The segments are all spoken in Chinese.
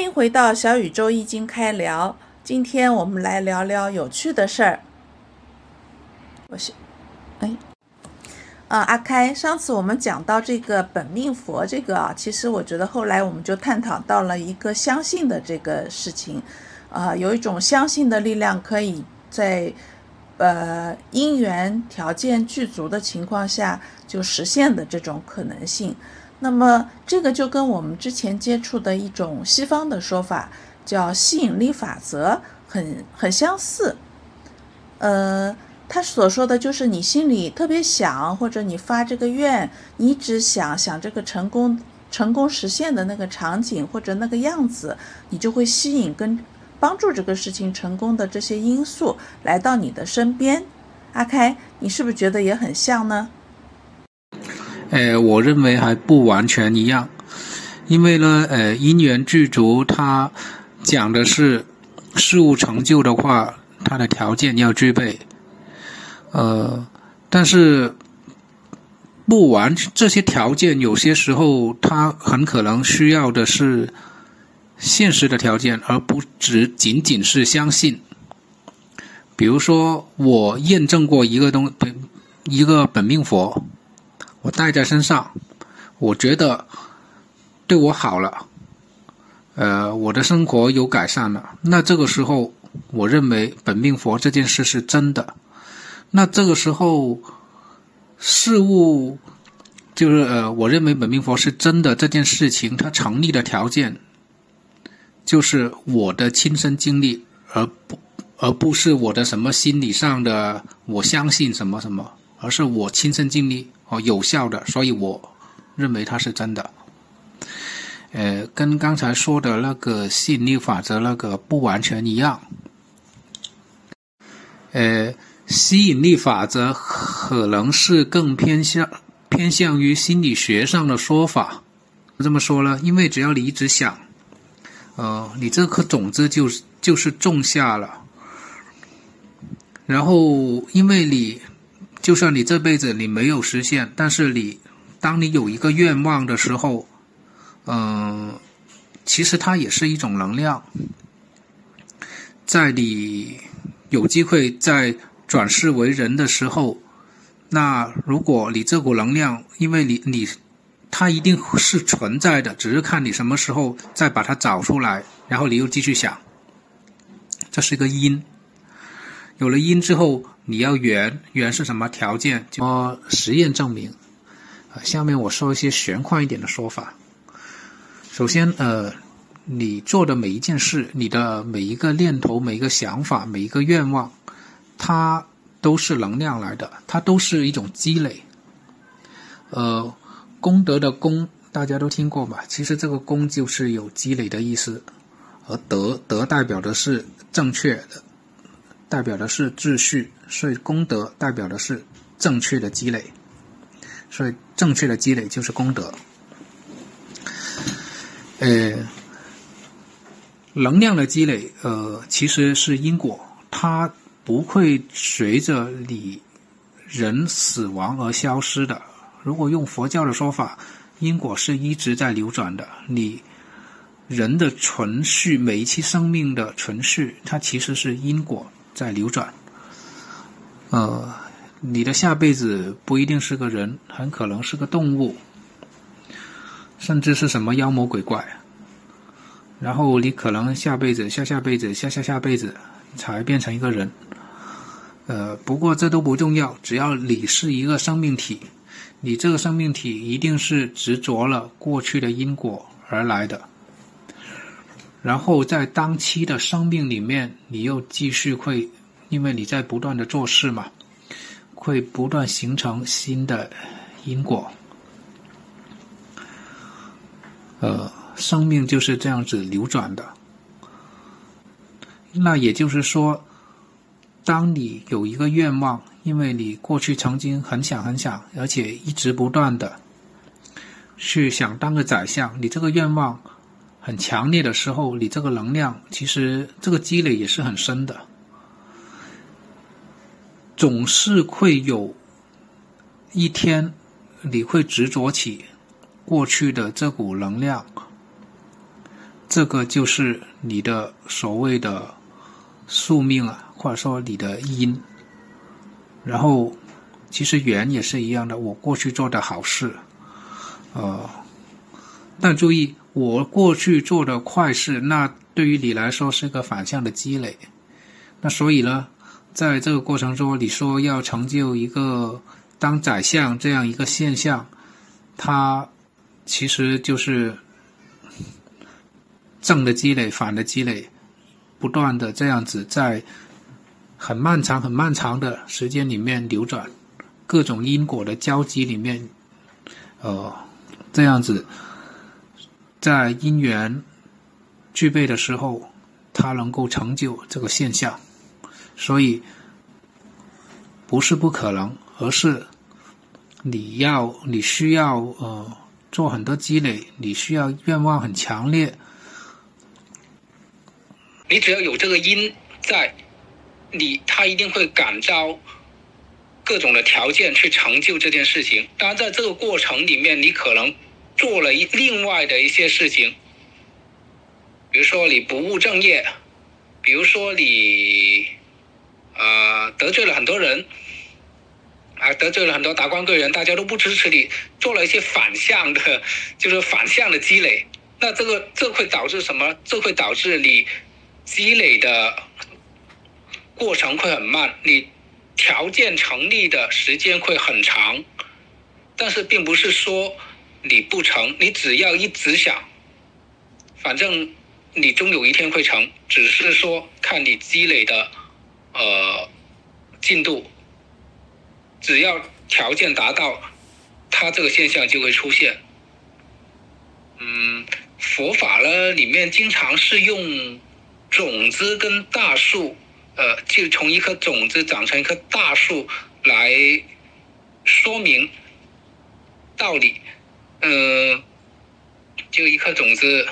欢迎回到小宇宙易经开聊。今天我们来聊聊有趣的事儿。我是，哎，啊，阿开，上次我们讲到这个本命佛这个啊，其实我觉得后来我们就探讨到了一个相信的这个事情，啊，有一种相信的力量可以在呃因缘条件具足的情况下就实现的这种可能性。那么这个就跟我们之前接触的一种西方的说法叫吸引力法则很很相似。呃，他所说的就是你心里特别想，或者你发这个愿，你只想想这个成功成功实现的那个场景或者那个样子，你就会吸引跟帮助这个事情成功的这些因素来到你的身边。阿开，你是不是觉得也很像呢？呃，我认为还不完全一样，因为呢，呃，因缘具足，它讲的是事物成就的话，它的条件要具备，呃，但是不完这些条件，有些时候它很可能需要的是现实的条件，而不只仅仅是相信。比如说，我验证过一个东本一个本命佛。我带在身上，我觉得对我好了，呃，我的生活有改善了。那这个时候，我认为本命佛这件事是真的。那这个时候，事物就是呃，我认为本命佛是真的这件事情，它成立的条件就是我的亲身经历，而不而不是我的什么心理上的我相信什么什么，而是我亲身经历。哦，有效的，所以我认为它是真的。呃，跟刚才说的那个吸引力法则那个不完全一样。呃，吸引力法则可能是更偏向偏向于心理学上的说法。这么说呢，因为只要你一直想，呃，你这颗种子就就是种下了，然后因为你。就算你这辈子你没有实现，但是你，当你有一个愿望的时候，嗯，其实它也是一种能量，在你有机会在转世为人的时候，那如果你这股能量，因为你你，它一定是存在的，只是看你什么时候再把它找出来，然后你又继续想，这是一个因。有了因之后，你要圆圆是什么条件？就实验证明。啊，下面我说一些玄幻一点的说法。首先，呃，你做的每一件事，你的每一个念头、每一个想法、每一个愿望，它都是能量来的，它都是一种积累。呃，功德的功，大家都听过吧？其实这个功就是有积累的意思，而德德代表的是正确的。代表的是秩序，所以功德代表的是正确的积累，所以正确的积累就是功德。呃，能量的积累，呃，其实是因果，它不会随着你人死亡而消失的。如果用佛教的说法，因果是一直在流转的。你人的存续，每一期生命的存续，它其实是因果。在流转，呃，你的下辈子不一定是个人，很可能是个动物，甚至是什么妖魔鬼怪。然后你可能下辈子、下下辈子、下下下辈子才变成一个人。呃，不过这都不重要，只要你是一个生命体，你这个生命体一定是执着了过去的因果而来的。然后在当期的生命里面，你又继续会，因为你在不断的做事嘛，会不断形成新的因果。呃，生命就是这样子流转的。那也就是说，当你有一个愿望，因为你过去曾经很想很想，而且一直不断的去想当个宰相，你这个愿望。很强烈的时候，你这个能量其实这个积累也是很深的，总是会有一天你会执着起过去的这股能量，这个就是你的所谓的宿命啊，或者说你的因。然后，其实缘也是一样的。我过去做的好事，呃，但注意，我过去做的坏事，那对于你来说是个反向的积累。那所以呢，在这个过程中，你说要成就一个当宰相这样一个现象，它其实就是正的积累、反的积累，不断的这样子在。很漫长、很漫长的时间里面流转，各种因果的交集里面，呃，这样子，在因缘具备的时候，它能够成就这个现象，所以不是不可能，而是你要你需要呃做很多积累，你需要愿望很强烈，你只要有这个因在。你他一定会感召各种的条件去成就这件事情。当然，在这个过程里面，你可能做了一另外的一些事情，比如说你不务正业，比如说你啊得罪了很多人，啊得罪了很多达官贵人，大家都不支持你，做了一些反向的，就是反向的积累。那这个这会导致什么？这会导致你积累的。过程会很慢，你条件成立的时间会很长，但是并不是说你不成，你只要一直想，反正你终有一天会成，只是说看你积累的呃进度，只要条件达到，它这个现象就会出现。嗯，佛法呢里面经常是用种子跟大树。呃，就从一颗种子长成一棵大树来说明道理。呃，就一颗种子，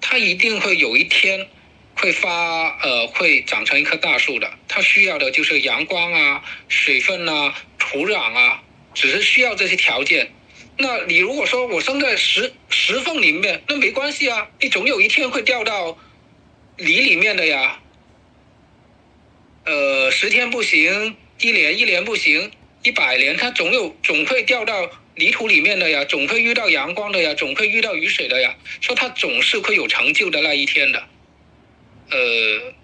它一定会有一天会发呃，会长成一棵大树的。它需要的就是阳光啊、水分啊、土壤啊，只是需要这些条件。那你如果说我生在石石缝里面，那没关系啊，你总有一天会掉到泥里面的呀。呃，十天不行，一年一年不行，一百年它总有总会掉到泥土里面的呀，总会遇到阳光的呀，总会遇到雨水的呀，说他总是会有成就的那一天的。呃，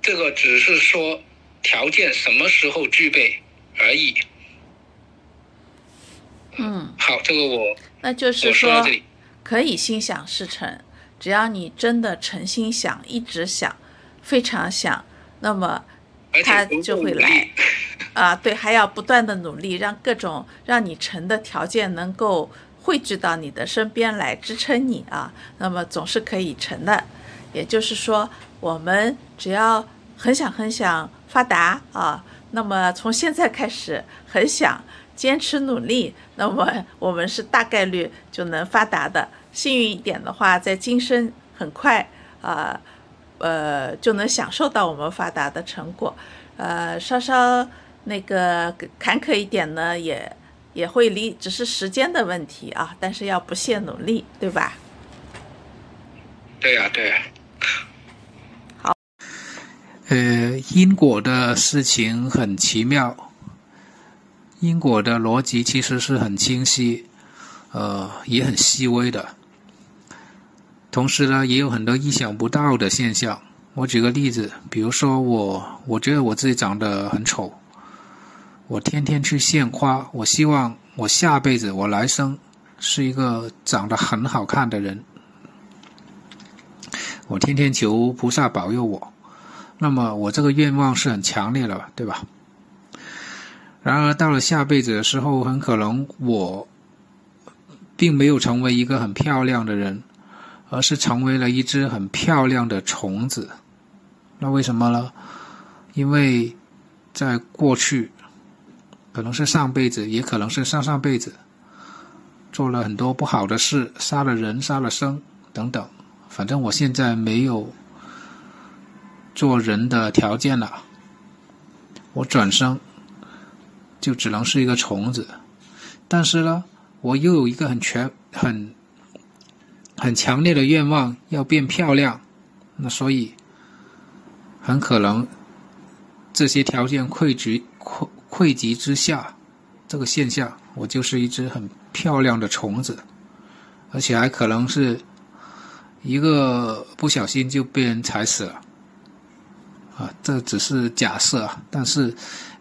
这个只是说条件什么时候具备而已。嗯，好，这个我那就是说可以心想事成，只要你真的诚心想，一直想，非常想，那么。他就会来，啊，对，还要不断的努力，让各种让你成的条件能够汇聚到你的身边来支撑你啊，那么总是可以成的。也就是说，我们只要很想很想发达啊，那么从现在开始很想坚持努力，那么我们是大概率就能发达的。幸运一点的话，在今生很快啊。呃，就能享受到我们发达的成果，呃，稍稍那个坎坷一点呢，也也会离，只是时间的问题啊，但是要不懈努力，对吧？对呀，对。好。呃，因果的事情很奇妙，因果的逻辑其实是很清晰，呃，也很细微的。同时呢，也有很多意想不到的现象。我举个例子，比如说我，我觉得我自己长得很丑，我天天去献花，我希望我下辈子我来生是一个长得很好看的人，我天天求菩萨保佑我。那么我这个愿望是很强烈的，对吧？然而到了下辈子的时候，很可能我并没有成为一个很漂亮的人。而是成为了一只很漂亮的虫子，那为什么呢？因为在过去，可能是上辈子，也可能是上上辈子，做了很多不好的事，杀了人，杀了生等等。反正我现在没有做人的条件了，我转生就只能是一个虫子。但是呢，我又有一个很全很。很强烈的愿望要变漂亮，那所以很可能这些条件汇聚汇汇集之下，这个现象，我就是一只很漂亮的虫子，而且还可能是一个不小心就被人踩死了。啊，这只是假设啊，但是，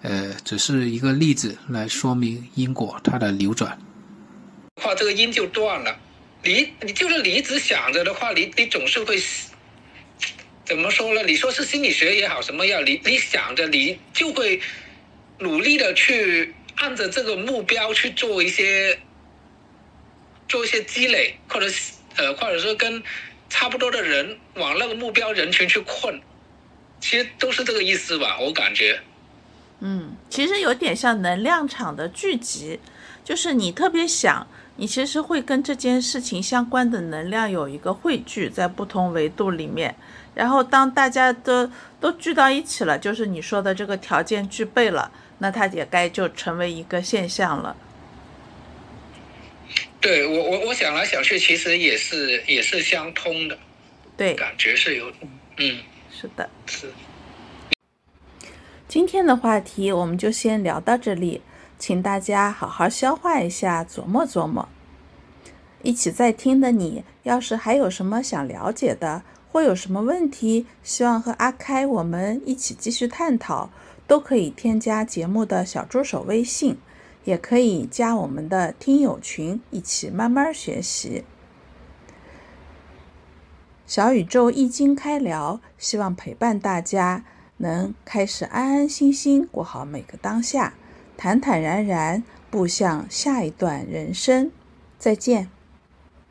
呃，只是一个例子来说明因果它的流转。话这个因就断了。你你就是你一直想着的话，你你总是会怎么说呢？你说是心理学也好，什么样？你你想着你就会努力的去按着这个目标去做一些做一些积累，或者呃，或者说跟差不多的人往那个目标人群去困。其实都是这个意思吧，我感觉。嗯，其实有点像能量场的聚集，就是你特别想，你其实会跟这件事情相关的能量有一个汇聚在不同维度里面，然后当大家都都聚到一起了，就是你说的这个条件具备了，那它也该就成为一个现象了。对我，我我想来想去，其实也是也是相通的，对，感觉是有，嗯。是的，是。今天的话题我们就先聊到这里，请大家好好消化一下，琢磨琢磨。一起在听的你，要是还有什么想了解的，或有什么问题，希望和阿开我们一起继续探讨，都可以添加节目的小助手微信，也可以加我们的听友群，一起慢慢学习。小宇宙易经开聊，希望陪伴大家能开始安安心心过好每个当下，坦坦然然步向下一段人生。再见。